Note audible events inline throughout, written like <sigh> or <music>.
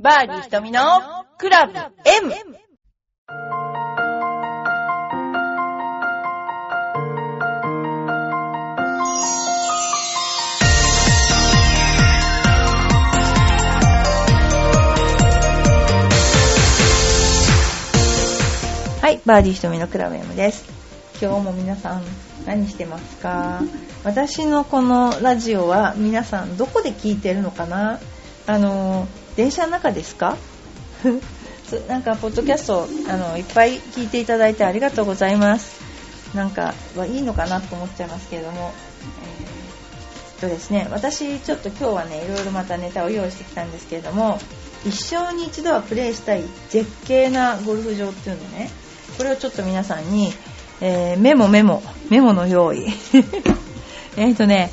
バーディー瞳のクラブ M! はい、バーディー瞳のクラブ M です。今日も皆さん何してますか？私のこのラジオは皆さんどこで聞いてるのかな？あの、電車の中ですか？<laughs> なんか、ポッドキャストあのいっぱい聞いていただいてありがとうございます。なんか、はいいのかなと思っちゃいますけれども、えーとですね、私ちょっと今日はね、いろいろまたネタを用意してきたんですけれども、一生に一度はプレイしたい絶景なゴルフ場っていうのね、これをちょっと皆さんに、えーメモメモ、メモの用意。<laughs> えっとね、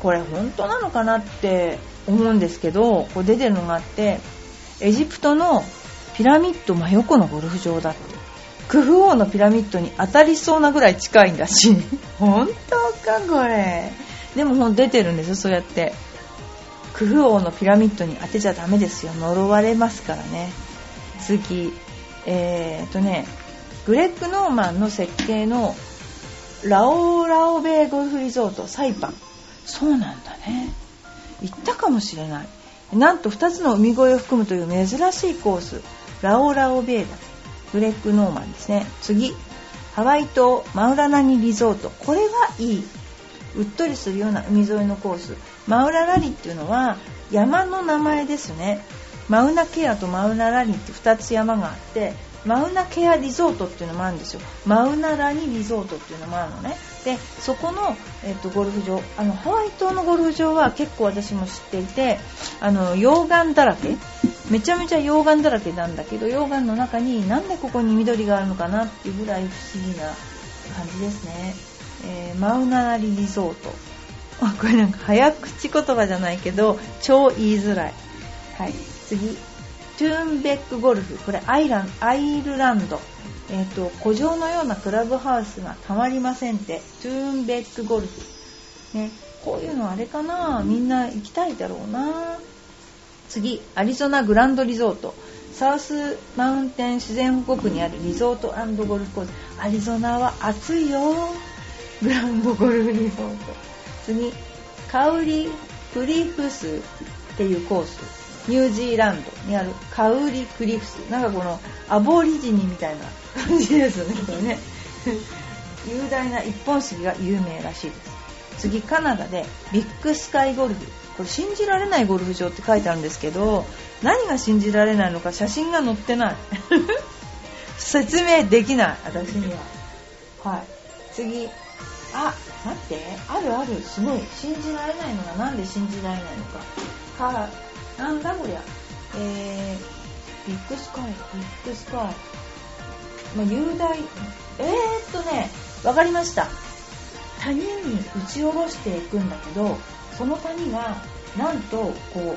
これ本当なのかなって思うんですけど、こう出てるのがあって、エジプトのピラミッド真横のゴルフ場だって。クフ王のピラミッドに当たりそうなぐらい近いんだし。<laughs> 本当かこれ。でもほん出てるんですよ、そうやって。クフ王のピラミッドに当てちゃダメですよ。呪われますからね。次、えー、とね、グレッグ・ノーマンの設計のラオーラオベイゴルフリゾートサイパン。そうなんだね。行ったかもしれない。なんと2つの海越えを含むという珍しいコース。ラオラオベイだ。グレッグ・ノーマンですね。次、ハワイ島マウラナニリゾート。これはいい。うっとりするような海沿いのコース。マウララリっていうのは山の名前ですね。マウナケアとマウナラリって2つ山があって、マウナケアリゾートっていうのもあるんですよ。マウナラニリゾートっていうのもあるのね。で、そこの、えっとゴルフ場、あのハワイ島のゴルフ場は結構私も知っていて、あの溶岩だらけ、めちゃめちゃ溶岩だらけなんだけど、溶岩の中になんでここに緑があるのかなっていうぐらい不思議な感じですね。えーマウナラリリゾート。あこれなんか早口言葉じゃないけど超言いづらい。はい、次。トゥーンベックゴルフ。これアイランアイルランド。えっ、と、古城のようなクラブハウスがたまりませんって。トゥーンベックゴルフ。ね、こういうのあれかな？みんな行きたいだろうな次、アリゾナグランドリゾート。サウスマウンテン自然保護区にあるリゾートゴルフコース。アリゾナは暑いよ。グランドゴルフリゾート。次、カウリクリフスっていうコース。ニュージーランドにあるカウリクリフス。なんかこのアボリジニみたいな感じですよね、これね。<laughs> 雄大な一本杉が有名らしいです。次、カナダでビッグスカイゴルフ。これ信じられないゴルフ場って書いてあるんですけど、何が信じられないのか写真が載ってない。<laughs> 説明できない、私には。はい。次、あ、待って、あるある、すごい。信じられないのがなんで信じられないのか。なんだこりゃ。えー、ビッグスカイ、ビッグスカイ。まあ、雄大、えーっとね、わかりました。谷に打ち下ろしていくんだけど、その谷が、なんと、こう、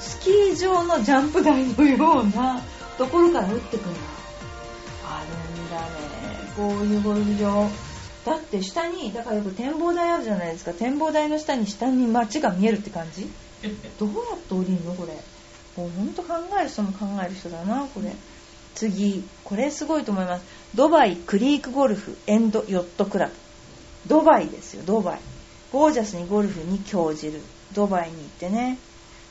スキー場のジャンプ台のようなところから打ってくんだ。あるんだね。こういうゴルフ場。だって下に、だからよく展望台あるじゃないですか。展望台の下に下に街が見えるって感じ？<laughs> どうやって降りるのこれ？もうほんと考える人も考える人だな、これ。次、これすごいと思います。ドバイクリークゴルフエンドヨットクラブ。ドバイですよ、ドバイ。ゴージャスにゴルフに興じる。ドバイに行ってね。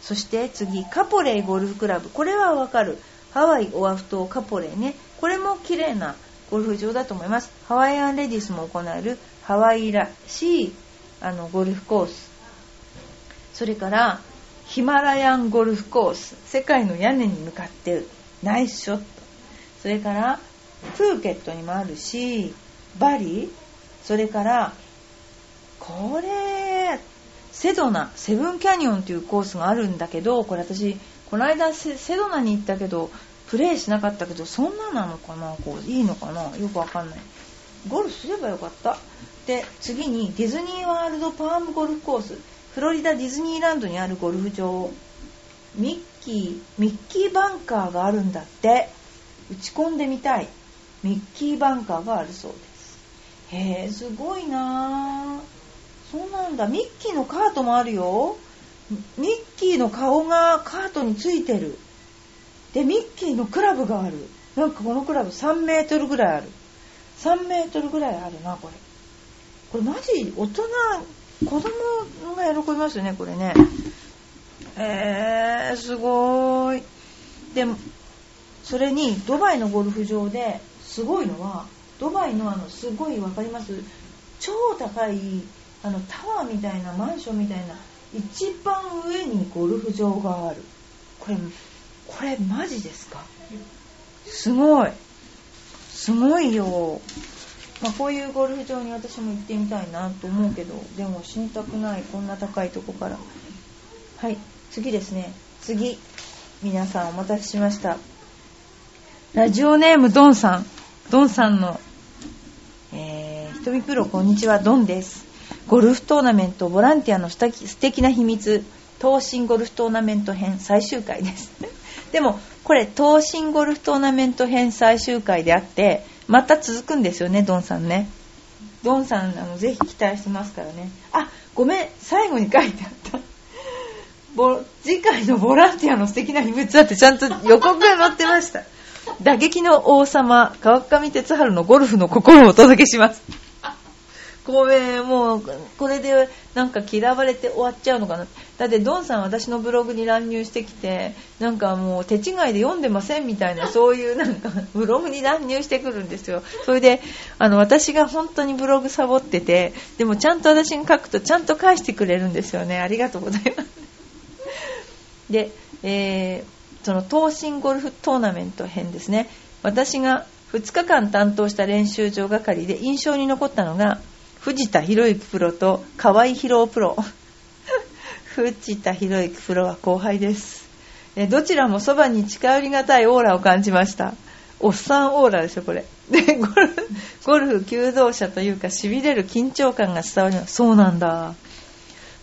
そして次、カポレイゴルフクラブ。これはわかる。ハワイオアフ島カポレイね。これも綺麗なゴルフ場だと思います。ハワイアンレディスも行えるハワイらしいあのゴルフコース。それから、ヒマラヤンゴルフコース。世界の屋根に向かってる。ナイスショット。それから、プーケットにもあるし、バリそれから、これ、セドナ、セブンキャニオンっていうコースがあるんだけど、これ私、この間セセドナに行ったけど、プレイしなかったけど、そんななのかなこう、いいのかなよくわかんない。ゴルフすればよかった。で、次にディズニーワールドパームゴルフコース。フロリダディズニーランドにあるゴルフ場。ミッキー、ミッキーバンカーがあるんだって。打ち込んでみたい。ミッキーバンカーがあるそうです。へえ、すごいなぁ。そうなんだ。ミッキーのカートもあるよ。ミッキーの顔がカートについてるでミッキーのクラブがあるなんかこのクラブ3メートルぐらいある3メートルぐらいあるなこれこれマジ大人子供が喜びますよねこれね。えー、すごい。でもそれにドバイのゴルフ場ですごいのはドバイのあのすごい分かります？超高いあのタワーみたいなマンションみたいな一番上にゴルフ場がある。これこれマジですか？すごい。すごいよ、まあ、こういうゴルフ場に私も行ってみたいなと思うけどでも死にたくないこんな高いとこから。はい次ですね。次皆さんお待たせしました。ラジオネームドンさん。ドンさんの、えー、ひとみプロこんにちはドンです。ゴルフトーナメントボランティアの素敵な秘密。東進ゴルフトーナメント編最終回です。<laughs> でもこれ東進ゴルフトーナメント編最終回であってまた続くんですよねドンさんね。ドンさんあのぜひ期待してますからね。あごめん最後に書いてあった。次回のボランティアの素敵な秘密だってちゃんと予告が載ってました。打撃の王様川上哲治のゴルフの心をお届けします。ごめん、もう、これでなんか嫌われて終わっちゃうのかな。だって、ドンさん私のブログに乱入してきて、なんかもう手違いで読んでませんみたいな、<laughs> そういうなんか、ブログに乱入してくるんですよ。それで、あの、私が本当にブログサボってて、でもちゃんと私に書くとちゃんと返してくれるんですよね。ありがとうございます。で、えー、その東進ゴルフトーナメント編ですね。私が2日間担当した練習場係で印象に残ったのが、藤田博之プロと河合博プロ。<laughs> 藤田博之プロは後輩です。えどちらもそばに近寄りがたいオーラを感じました。おっさんオーラでしょこれ。でゴルフゴルフ求道者というかしびれる緊張感が伝わります。そうなんだ。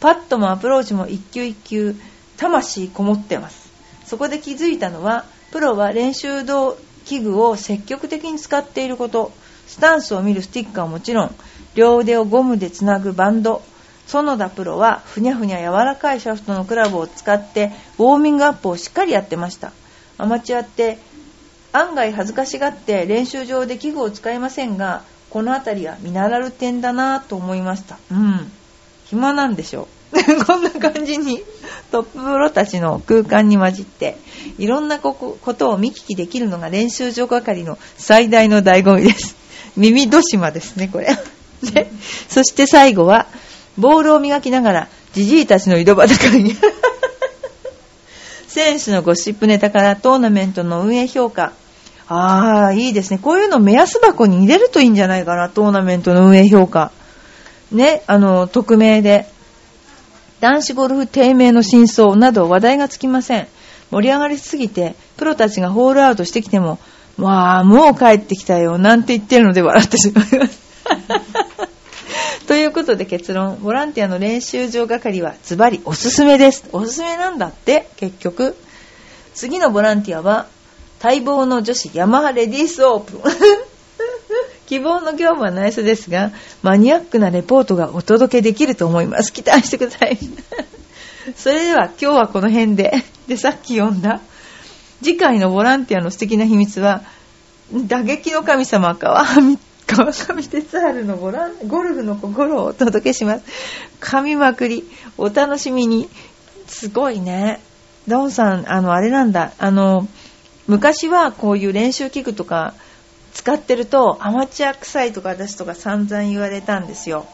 パットもアプローチも一球一球魂こもってます。そこで気づいたのはプロは練習道器具を積極的に使っていること。スタンスを見るスティックはもちろん両腕をゴムでつなぐバンド。園田プロはふにゃふにゃ柔らかいシャフトのクラブを使ってウォーミングアップをしっかりやってました。アマチュアって案外恥ずかしがって練習場で器具を使いませんがこの辺りは見習う点だなと思いました。うん。暇なんでしょう。<laughs> こんな感じにトッププロたちの空間に混じっていろんなことを見聞きできるのが練習場係の最大の醍醐味です。耳戸島ですねこれ。で、そして最後は、ボールを磨きながら、じじいたちの井戸端会議。<laughs> 選手のゴシップネタからトーナメントの運営評価。ああ、いいですね。こういうの目安箱に入れるといいんじゃないかな、トーナメントの運営評価。ね、あの、匿名で。男子ゴルフ低迷の真相など話題がつきません。盛り上がりすぎて、プロたちがホールアウトしてきても、わあ、もう帰ってきたよ、なんて言ってるので笑ってしまいます。<laughs> ということで結論、ボランティアの練習場係はズバリおすすめです。おすすめなんだって、結局。次のボランティアは、待望の女子ヤマハレディースオープン。<laughs> 希望の業務は内緒ですが、マニアックなレポートがお届けできると思います。期待してください。それでは今日はこの辺で。で、さっき読んだ、次回のボランティアの素敵な秘密は、打撃の神様川上川上哲治のゴラゴルフの心をお届けします。噛みまくり。お楽しみに。すごいね。ドンさん、あの、あれなんだ。あの、昔はこういう練習器具とか使ってるとアマチュア臭いとか私とか散々言われたんですよ。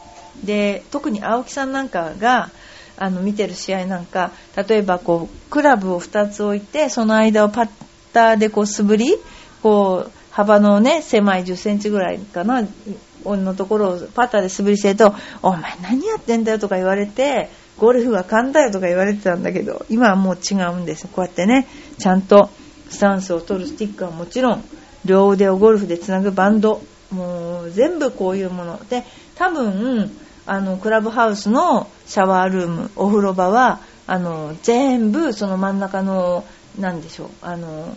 で、特に青木さんなんかが、あの見てる試合なんか例えばこうクラブを2つ置いてその間をパッターでこう素振りこう幅のね、狭い10センチぐらいかな、のところをパターで素振りしてると、お前何やってんだよとか言われて、ゴルフは勘だよとか言われてたんだけど、今はもう違うんです。こうやってね、ちゃんとスタンスを取るスティックはもちろん、両腕をゴルフでつなぐバンド、もう全部こういうもの。で、多分、あの、クラブハウスのシャワールーム、お風呂場は、あの、全部その真ん中の、なんでしょう、あの、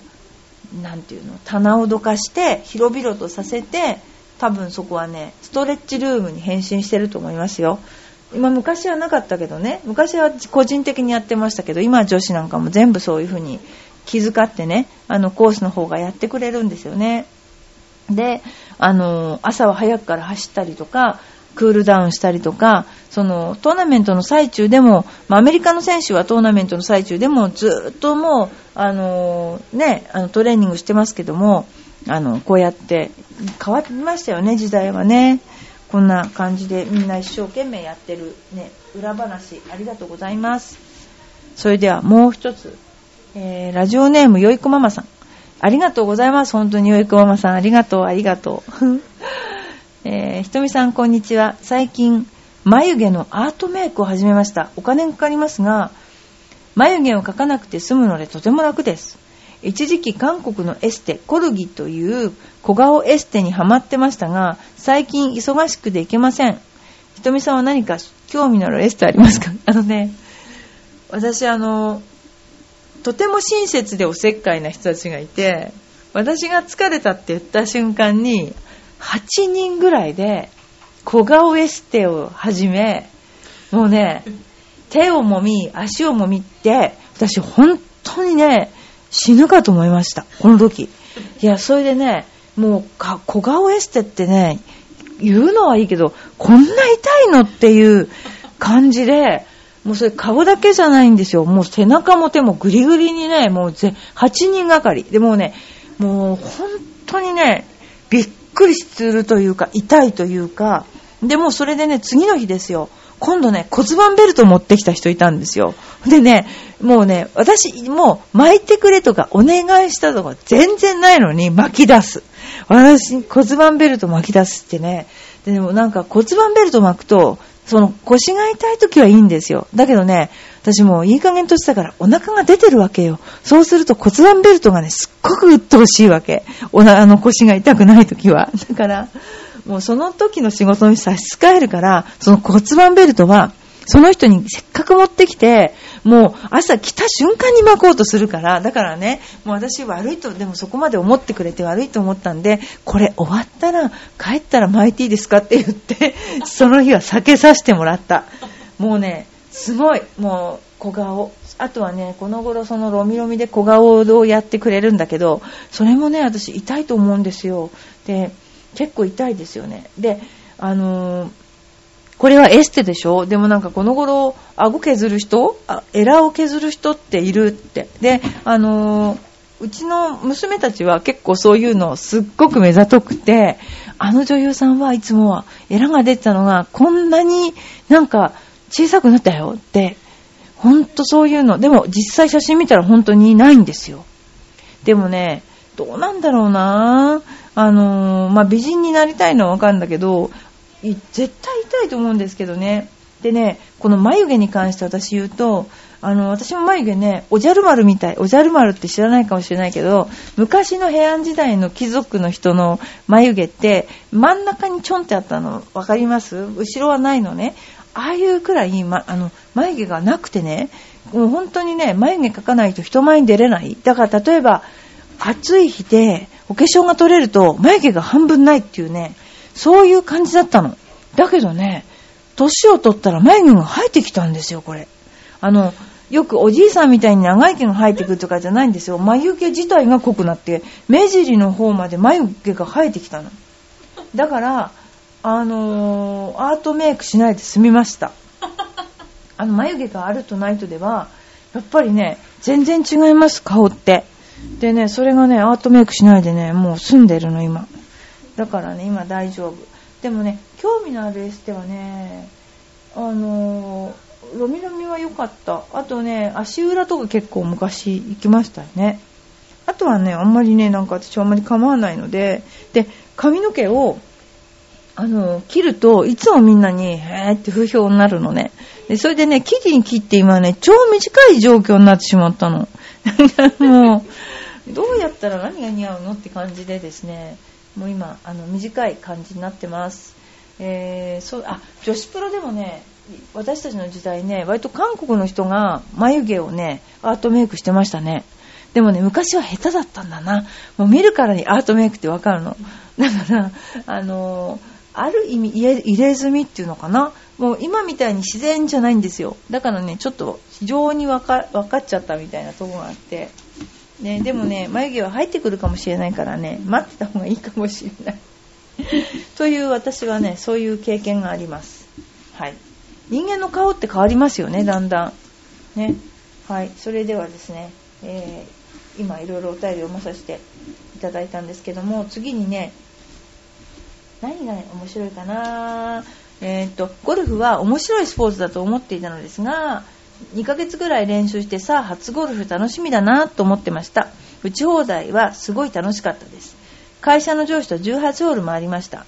なんていうの棚をどかして広々とさせて多分そこはねストレッチルームに変身してると思いますよ。今昔はなかったけどね昔は個人的にやってましたけど今女子なんかも全部そういう風に気遣ってねあのコースの方がやってくれるんですよね。であの朝は早くから走ったりとかクールダウンしたりとかそのトーナメントの最中でも、まあ、アメリカの選手はトーナメントの最中でもずっともうあの、ね、あのトレーニングしてますけどもあのこうやって変わりましたよね時代はね。こんな感じでみんな一生懸命やってる、ね、裏話ありがとうございます。それではもう一つ、えー、ラジオネームよいこママさん。ありがとうございます。本当によいこママさん。ありがとうありがとう。<laughs> えー、ひとみさんこんにちは。最近眉毛のアートメイクを始めました。お金かかりますが眉毛を描かなくて済むのでとても楽です。一時期韓国のエステコルギという小顔エステにハマってましたが最近忙しくて行けません。ひとみさんは何か興味のあるエステありますか？<laughs> あのね私あのとても親切でおせっかいな人たちがいて私が疲れたって言った瞬間に8人ぐらいで小顔エステを始めもうね手をもみ足をもみって私本当にね死ぬかと思いました、この時。いや、それでね、もうか、小顔エステってね、言うのはいいけど、こんな痛いのっていう感じで、もうそれ顔だけじゃないんですよ。もう背中も手もグリグリにね、もうぜ8人がかり。でもね、もう本当にね、びっくりするというか、痛いというか、でもそれでね、次の日ですよ。今度ね、骨盤ベルト持ってきた人いたんですよ。でね、もうね、私、もう巻いてくれとかお願いしたとか全然ないのに巻き出す。私、骨盤ベルト巻き出すってね。ででもなんか骨盤ベルト巻くと、その腰が痛い時はいいんですよ。だけどね、私もういい加減としたからお腹が出てるわけよ。そうすると骨盤ベルトがね、すっごく鬱陶しいわけ。おな、あの腰が痛くない時は。だから、もうその時の仕事に差し支えるから、その骨盤ベルトは、その人にせっかく持ってきて、もう朝来た瞬間に巻こうとするから、だからね、もう私悪いと、でもそこまで思ってくれて悪いと思ったんで、これ終わったら、帰ったら巻いていいですかって言って、その日は避けさせてもらった。もうね、すごい、もう小顔。あとはね、この頃そのロミロミで小顔をやってくれるんだけど、それもね、私痛いと思うんですよ。で、結構痛いですよね。で、あのー、これはエステでしょ？でもなんかこの頃、顎削る人？あエラを削る人っているって。で、あのー、うちの娘たちは結構そういうのすっごく目ざとくて、あの女優さんはいつもはエラが出てたのがこんなになんか小さくなったよって、ほんとそういうの。でも実際写真見たら本当にないんですよ。でもね、どうなんだろうなあのー、まあ、美人になりたいのはわかるんだけど、絶対痛いと思うんですけどね。でね、この眉毛に関して私言うと、あの、私も眉毛ね、おじゃる丸みたい。おじゃる丸って知らないかもしれないけど、昔の平安時代の貴族の人の眉毛って、真ん中にちょんってあったの、わかります？後ろはないのね。ああいうくらい、ま、あの、眉毛がなくてね、もう本当にね、眉毛描かないと人前に出れない。だから例えば、暑い日で、お化粧が取れると眉毛が半分ないっていうね、そういう感じだったの。だけどね、年を取ったら眉毛が生えてきたんですよ、これ。あの、よくおじいさんみたいに長い毛が生えてくるとかじゃないんですよ。眉毛自体が濃くなって、目尻の方まで眉毛が生えてきたの。だから、あのー、アートメイクしないで済みました。あの、眉毛があるとないとでは、やっぱりね、全然違います、顔って。でね、それがね、アートメイクしないでね、もう住んでるの、今。だからね、今大丈夫。でもね、興味のあるエステはね、あのー、ロミロミは良かった。あとね、足裏とか結構昔行きましたよね。あとはね、あんまりね、なんか私あんまり構わないので、で、髪の毛を、あの、切ると、いつもみんなに、へーって不評になるのね。で、それでね、生地に切って今ね、超短い状況になってしまったの。<laughs> もう、どうやったら何が似合うのって感じでですね、もう今、あの、短い感じになってます。えー、そう、あ、女子プロでもね、私たちの時代ね、割と韓国の人が眉毛をね、アートメイクしてましたね。でもね、昔は下手だったんだな。もう見るからにアートメイクってわかるの。だから、あのー、ある意味入れ墨っていうのかなもう今みたいに自然じゃないんですよ。だからねちょっと非常に分か分かっちゃったみたいなとこがあって。ね、でもね眉毛は入ってくるかもしれないからね待ってた方がいいかもしれない。<laughs> という私はねそういう経験があります。はい。人間の顔って変わりますよねだんだん。ね。はい。それではですね、えー、今いろいろお便りを読まさせていただいたんですけども次にね何が面白いかなえー、っとゴルフは面白いスポーツだと思っていたのですが2ヶ月ぐらい練習してさあ初ゴルフ楽しみだなと思ってました。打ち放題はすごい楽しかったです。会社の上司と18ホール回りました。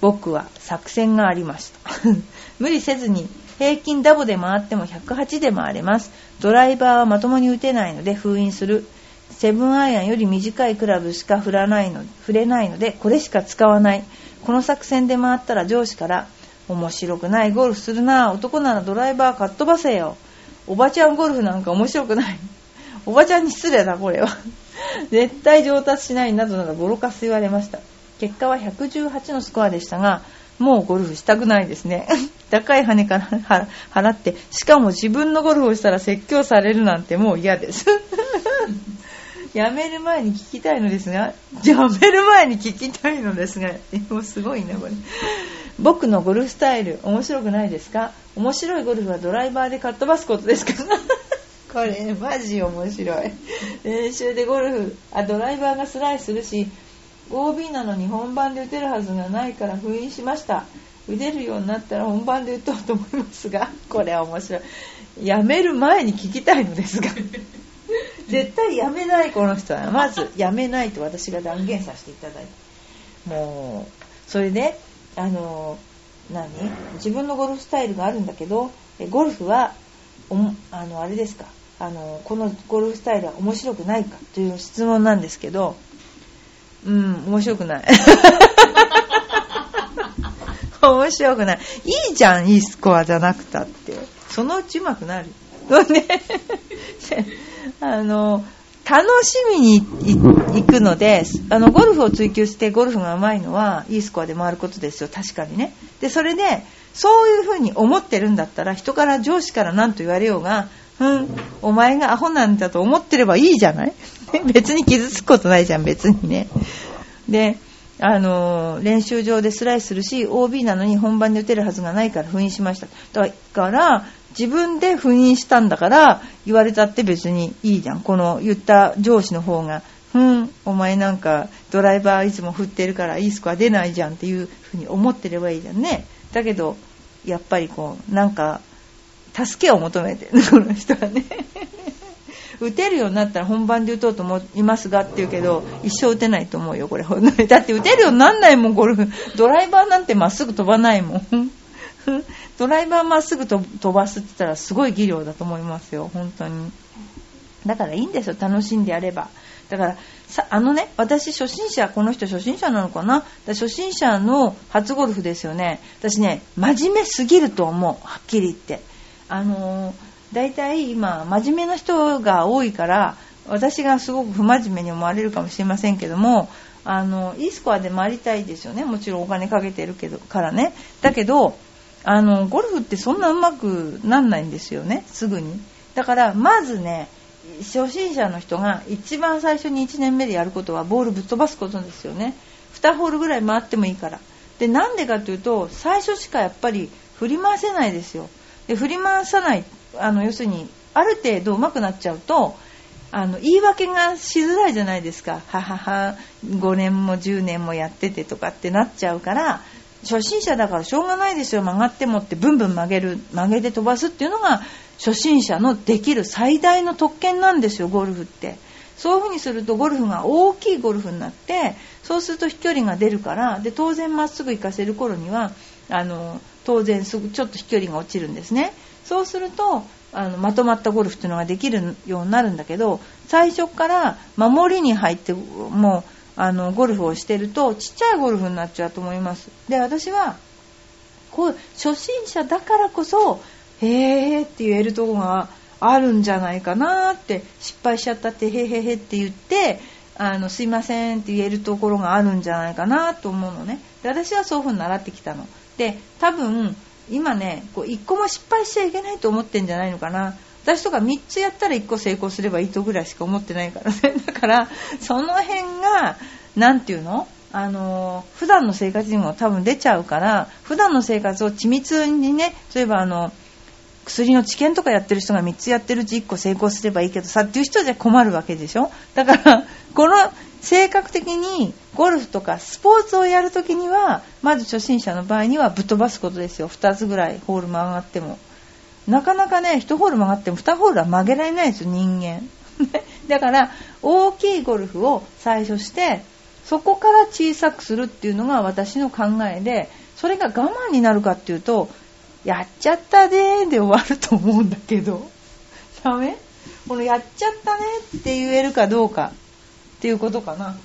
僕は作戦がありました。<laughs> 無理せずに平均ダボで回っても108で回れます。ドライバーはまともに打てないので封印する。セブンアイアンより短いクラブしか振らないの振れないのでこれしか使わない。この作戦で回ったら上司から面白くないゴルフするな。男ならドライバーかっ飛ばせよ。おばちゃんゴルフなんか面白くない。おばちゃんに失礼だこれは。絶対上達しないなどなどボロカス言われました。結果は118のスコアでしたがもうゴルフしたくないですね。<laughs> 高い羽から払ってしかも自分のゴルフをしたら説教されるなんてもう嫌です。<laughs> やめる前に聞きたいのですがやめる前に聞きたいのですがもうすごいなこれ。僕のゴルフスタイル面白くないですか？面白いゴルフはドライバーでかっ飛ばすことですか？これマジ面白い。練習でゴルフあドライバーがスライスするし OB なのに本番で打てるはずがないから封印しました。打てるようになったら本番で打とうと思いますがこれは面白い。やめる前に聞きたいのですが。絶対やめないこの人は。まずやめないと私が断言させていただいて。もうそれであの何？自分のゴルフスタイルがあるんだけどゴルフはあのあれですか？あのこのゴルフスタイルは面白くないか？という質問なんですけどうん面白くない。<laughs> 面白くない。いいじゃんいいスコアじゃなくたって。そのうちうまくなる。ね。<laughs> あの楽しみに行くのであのゴルフを追求してゴルフが上手いのはいいスコアで回ることですよ。確かにね。でそれでそういうふうに思ってるんだったら人から上司から何と言われようがうんお前がアホなんだと思ってればいいじゃない？<laughs> 別に傷つくことないじゃん別にね。であの練習場でスライスするし OB なのに本番で打てるはずがないから封印しました。だから自分で封印したんだから言われたって別にいいじゃん。この言った上司の方がうんお前なんかドライバーいつも振ってるからいいスコア出ないじゃんっていうふうに思ってればいいじゃんね。だけどやっぱりこうなんか助けを求めてる。<laughs> この人はね。<laughs> 打てるようになったら本番で打とうと思いますがって言うけど一生打てないと思うよこれ。<laughs> だって打てるようになんないもんゴルフ。ドライバーなんてまっすぐ飛ばないもん。<laughs> ドライバーまっすぐ飛ばすって言ったらすごい技量だと思いますよ本当に。だからいいんですよ楽しんでやれば。だからさあのね私初心者この人初心者なのかな？初心者の初ゴルフですよね。私ね真面目すぎると思うはっきり言って。あのー大体今真面目な人が多いから私がすごく不真面目に思われるかもしれませんけどもあのいいスコアで回りたいですよね。もちろんお金かけてるけどからね。だけどあのゴルフってそんなうまくなんないんですよね。すぐに。だからまずね初心者の人が一番最初に1年目でやることはボールぶっ飛ばすことですよね。2ホールぐらい回ってもいいから。でなんでかというと最初しかやっぱり振り回せないですよ。で振り回さないあの要するにある程度上手くなっちゃうとあの言い訳がしづらいじゃないですか。ははは5年も10年もやっててとかってなっちゃうから初心者だからしょうがないですよ。曲がってもってブンブン曲げる曲げで飛ばすっていうのが初心者のできる最大の特権なんですよゴルフって。そういう風にするとゴルフが大きいゴルフになってそうすると飛距離が出るからで当然まっすぐ行かせる頃にはあの当然すぐちょっと飛距離が落ちるんですね。そうするとあのまとまったゴルフっていうのができるようになるんだけど最初から守りに入ってもうあのゴルフをしてるとちっちゃいゴルフになっちゃうと思います。で私はこう初心者だからこそへーって言えるとこがあるんじゃないかなって失敗しちゃったってへへへって言ってあのすいませんって言えるところがあるんじゃないかなと思うのね。で私はそういうふうに習ってきたの。で多分今ねこう1個も失敗しちゃいけないと思ってんじゃないのかな。私とか3つやったら1個成功すればいいとぐらいしか思ってないからね。<laughs> だからその辺が何て言うの？あの普段の生活にも多分出ちゃうから普段の生活を緻密にね例えばあの薬の治験とかやってる人が3つやってるうち1個成功すればいいけどさっていう人じゃ困るわけでしょ？だからこの性格的にゴルフとかスポーツをやるときにはまず初心者の場合にはぶっ飛ばすことですよ。2つぐらいホール曲がっても。なかなかね1ホール曲がっても2ホールは曲げられないですよ人間。<laughs> だから大きいゴルフを最初してそこから小さくするっていうのが私の考えでそれが我慢になるかっていうとやっちゃったねで終わると思うんだけど。ダメ？このやっちゃったねって言えるかどうかっていうことかな。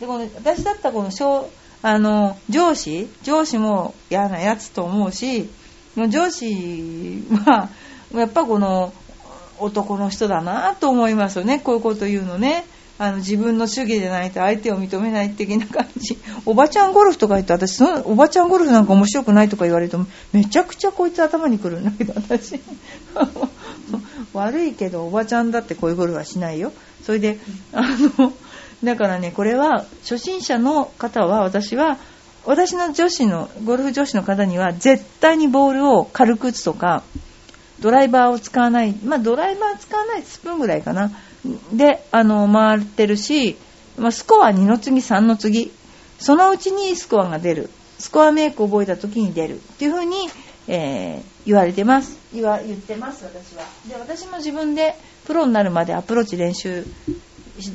でこの私だったらこの小あの上司上司も嫌なやつと思うし上司はやっぱこの男の人だなと思いますよね。こういうこと言うのね。あの自分の主義でないと相手を認めない的な感じ。おばちゃんゴルフとか言って私そのおばちゃんゴルフなんか面白くないとか言われるとめちゃくちゃこいつ頭にくるんだけど私。<laughs> 悪いけどおばちゃんだってこういうゴルフはしないよ。それであのだからねこれは初心者の方は私は私の女子のゴルフ女子の方には絶対にボールを軽く打つとかドライバーを使わない、まあ、ドライバー使わないスプーンぐらいかな。であの回ってるし、まあ、スコア2の次3の次。そのうちにスコアが出る。スコアメイクを覚えた時に出る。っていう風に、えー、言われてます。言わ言ってます私は。で私も自分でプロになるまでアプローチ練習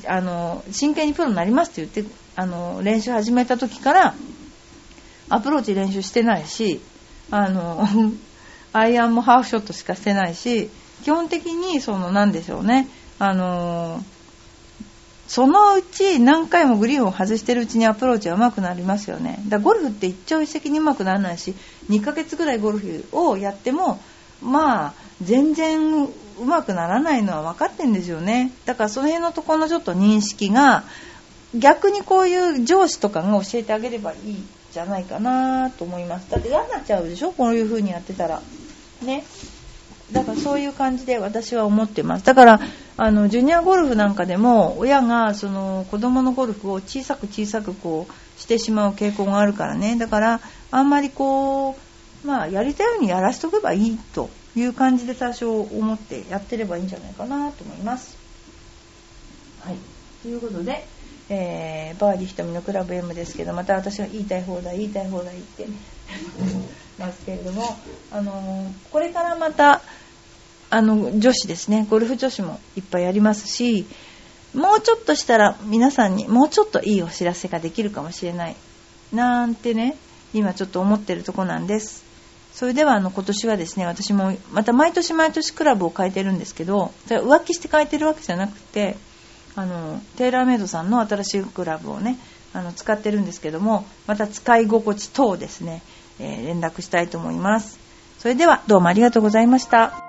あの真剣にプロになりますって言ってあの練習始めた時からアプローチ練習してないしあの <laughs> アイアンもハーフショットしかしてないし基本的にその何でしょうね。あのそのうち何回もグリーンを外してるうちにアプローチは上手くなりますよね。だゴルフって一朝一夕に上手くならないし2ヶ月ぐらいゴルフをやってもまあ全然うまくならないのは分かってんですよね。だからその辺のところのちょっと認識が逆にこういう上司とかが教えてあげればいい。じゃないかなと思います。だって嫌になっちゃうでしょ？こういう風にやってたら。ね。だからそういう感じで私は思ってます。だからあのジュニアゴルフなんかでも親がその子供のゴルフを小さく小さくこうしてしまう傾向があるからね。だからあんまりこうまあやりたいようにやらしとけばいいという感じで多少思ってやってればいいんじゃないかなと思います。はい。ということで、えー、バーディー瞳のクラブ M ですけどまた私が言いたい放題言いたい放題言って <laughs> ますけれども、あのー、これからまたあの女子ですね。ゴルフ女子もいっぱいありますしもうちょっとしたら皆さんにもうちょっといいお知らせができるかもしれないなんてね今ちょっと思ってるとこなんです。それではあの今年はですね私もまた毎年毎年クラブを変えてるんですけどそれは浮気して変えてるわけじゃなくてあのテーラーメイドさんの新しいクラブをねあの使ってるんですけどもまた使い心地等ですね、えー、連絡したいと思いますそれではどうもありがとうございました。